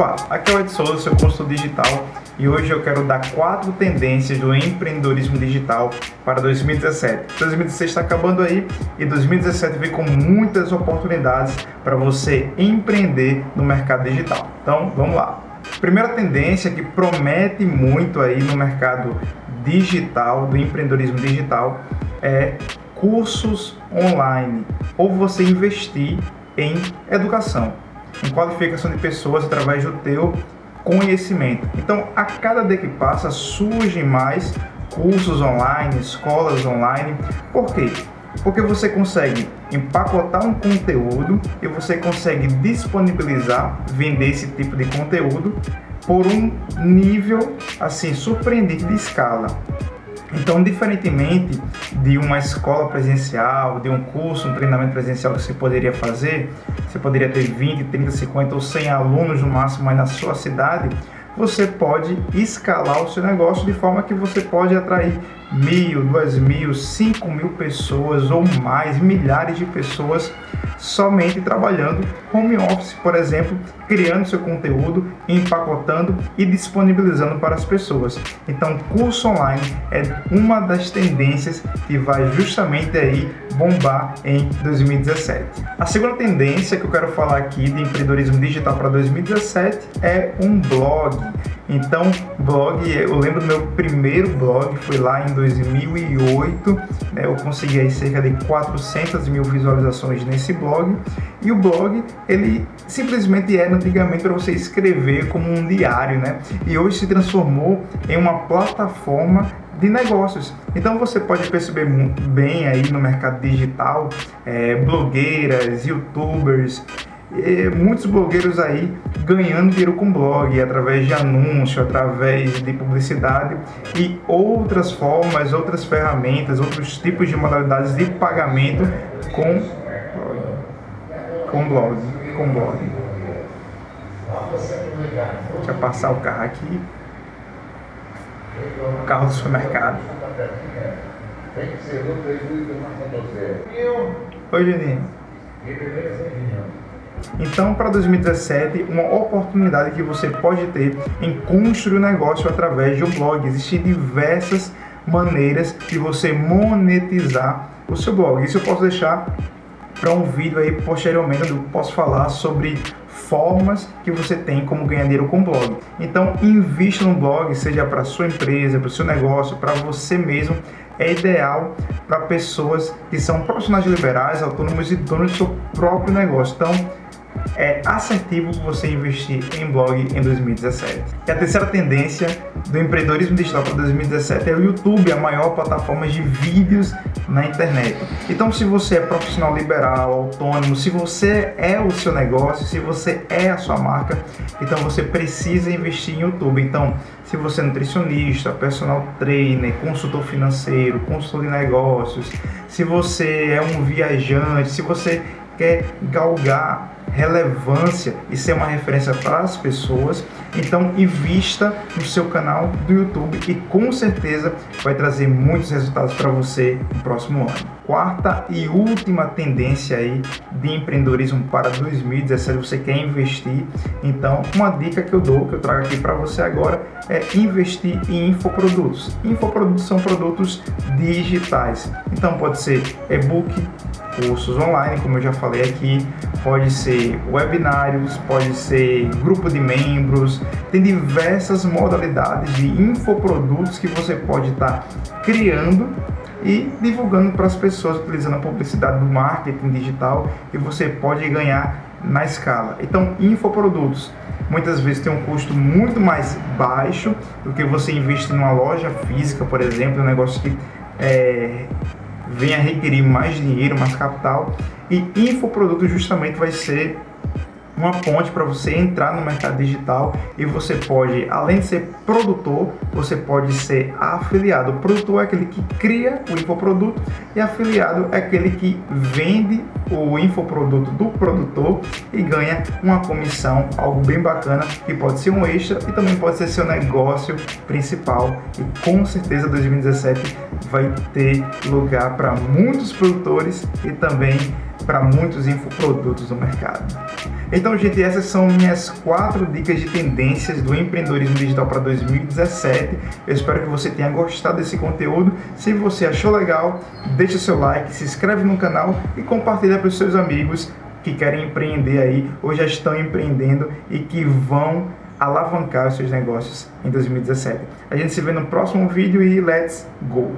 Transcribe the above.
Opa, aqui é o Ed Souza, seu consultor digital, e hoje eu quero dar quatro tendências do empreendedorismo digital para 2017. 2016 está acabando aí e 2017 vem com muitas oportunidades para você empreender no mercado digital. Então, vamos lá. Primeira tendência que promete muito aí no mercado digital, do empreendedorismo digital, é cursos online ou você investir em educação em qualificação de pessoas através do teu conhecimento. Então, a cada dia que passa, surgem mais cursos online, escolas online. Por quê? Porque você consegue empacotar um conteúdo e você consegue disponibilizar, vender esse tipo de conteúdo por um nível assim surpreendente de escala. Então, diferentemente de uma escola presencial, de um curso, um treinamento presencial que você poderia fazer, você poderia ter 20, 30, 50 ou 100 alunos no máximo aí na sua cidade, você pode escalar o seu negócio de forma que você pode atrair mil, duas mil, cinco mil pessoas ou mais, milhares de pessoas somente trabalhando home office, por exemplo, criando seu conteúdo, empacotando e disponibilizando para as pessoas. Então, curso online é uma das tendências que vai justamente aí bombar em 2017. A segunda tendência que eu quero falar aqui de empreendedorismo digital para 2017 é um blog. Então, blog, eu lembro do meu primeiro blog, foi lá em 2008, né, eu consegui aí cerca de 400 mil visualizações nesse blog, e o blog, ele simplesmente era antigamente para você escrever como um diário, né, e hoje se transformou em uma plataforma de negócios. Então você pode perceber bem aí no mercado digital, é, blogueiras, youtubers, muitos blogueiros aí ganhando dinheiro com blog, através de anúncio, através de publicidade e outras formas, outras ferramentas, outros tipos de modalidades de pagamento com com blog, com blog. Deixa eu passar o carro aqui. O carro do supermercado. Oi, Juninho. Então, para 2017, uma oportunidade que você pode ter em construir um negócio através de um blog. Existem diversas maneiras de você monetizar o seu blog. Isso eu posso deixar para um vídeo aí posteriormente eu posso falar sobre formas que você tem como ganhar dinheiro com blog. Então, invista no blog, seja para sua empresa, para o seu negócio, para você mesmo. É ideal para pessoas que são profissionais liberais, autônomos e donos do seu próprio negócio. Então, é assertivo você investir em blog em 2017. E a terceira tendência do empreendedorismo digital para 2017 é o YouTube, a maior plataforma de vídeos na internet. Então, se você é profissional liberal, autônomo, se você é o seu negócio, se você é a sua marca, então você precisa investir em YouTube. Então, se você é nutricionista, personal trainer, consultor financeiro, consultor de negócios, se você é um viajante, se você quer galgar relevância e ser uma referência para as pessoas, então invista no seu canal do YouTube e com certeza vai trazer muitos resultados para você no próximo ano. Quarta e última tendência aí de empreendedorismo para 2017, você quer investir, então uma dica que eu dou, que eu trago aqui para você agora é investir em infoprodutos. Infoprodutos são produtos digitais. Então pode ser e-book, cursos online, como eu já falei aqui, pode ser webinários, pode ser grupo de membros, tem diversas modalidades de infoprodutos que você pode estar tá criando e divulgando para as pessoas utilizando a publicidade do marketing digital e você pode ganhar na escala. Então, infoprodutos muitas vezes tem um custo muito mais baixo do que você investir numa loja física, por exemplo, um negócio que é, venha requerir mais dinheiro, mais capital. E infoproduto justamente vai ser uma ponte para você entrar no mercado digital e você pode, além de ser produtor, você pode ser afiliado. O produtor é aquele que cria o infoproduto e afiliado é aquele que vende o infoproduto do produtor e ganha uma comissão, algo bem bacana que pode ser um extra e também pode ser seu negócio principal. E com certeza 2017 vai ter lugar para muitos produtores e também para muitos infoprodutos no mercado. Então, gente, essas são minhas quatro dicas de tendências do empreendedorismo digital para 2017. Eu espero que você tenha gostado desse conteúdo. Se você achou legal, deixa seu like, se inscreve no canal e compartilha para os seus amigos que querem empreender aí ou já estão empreendendo e que vão alavancar os seus negócios em 2017. A gente se vê no próximo vídeo e let's go!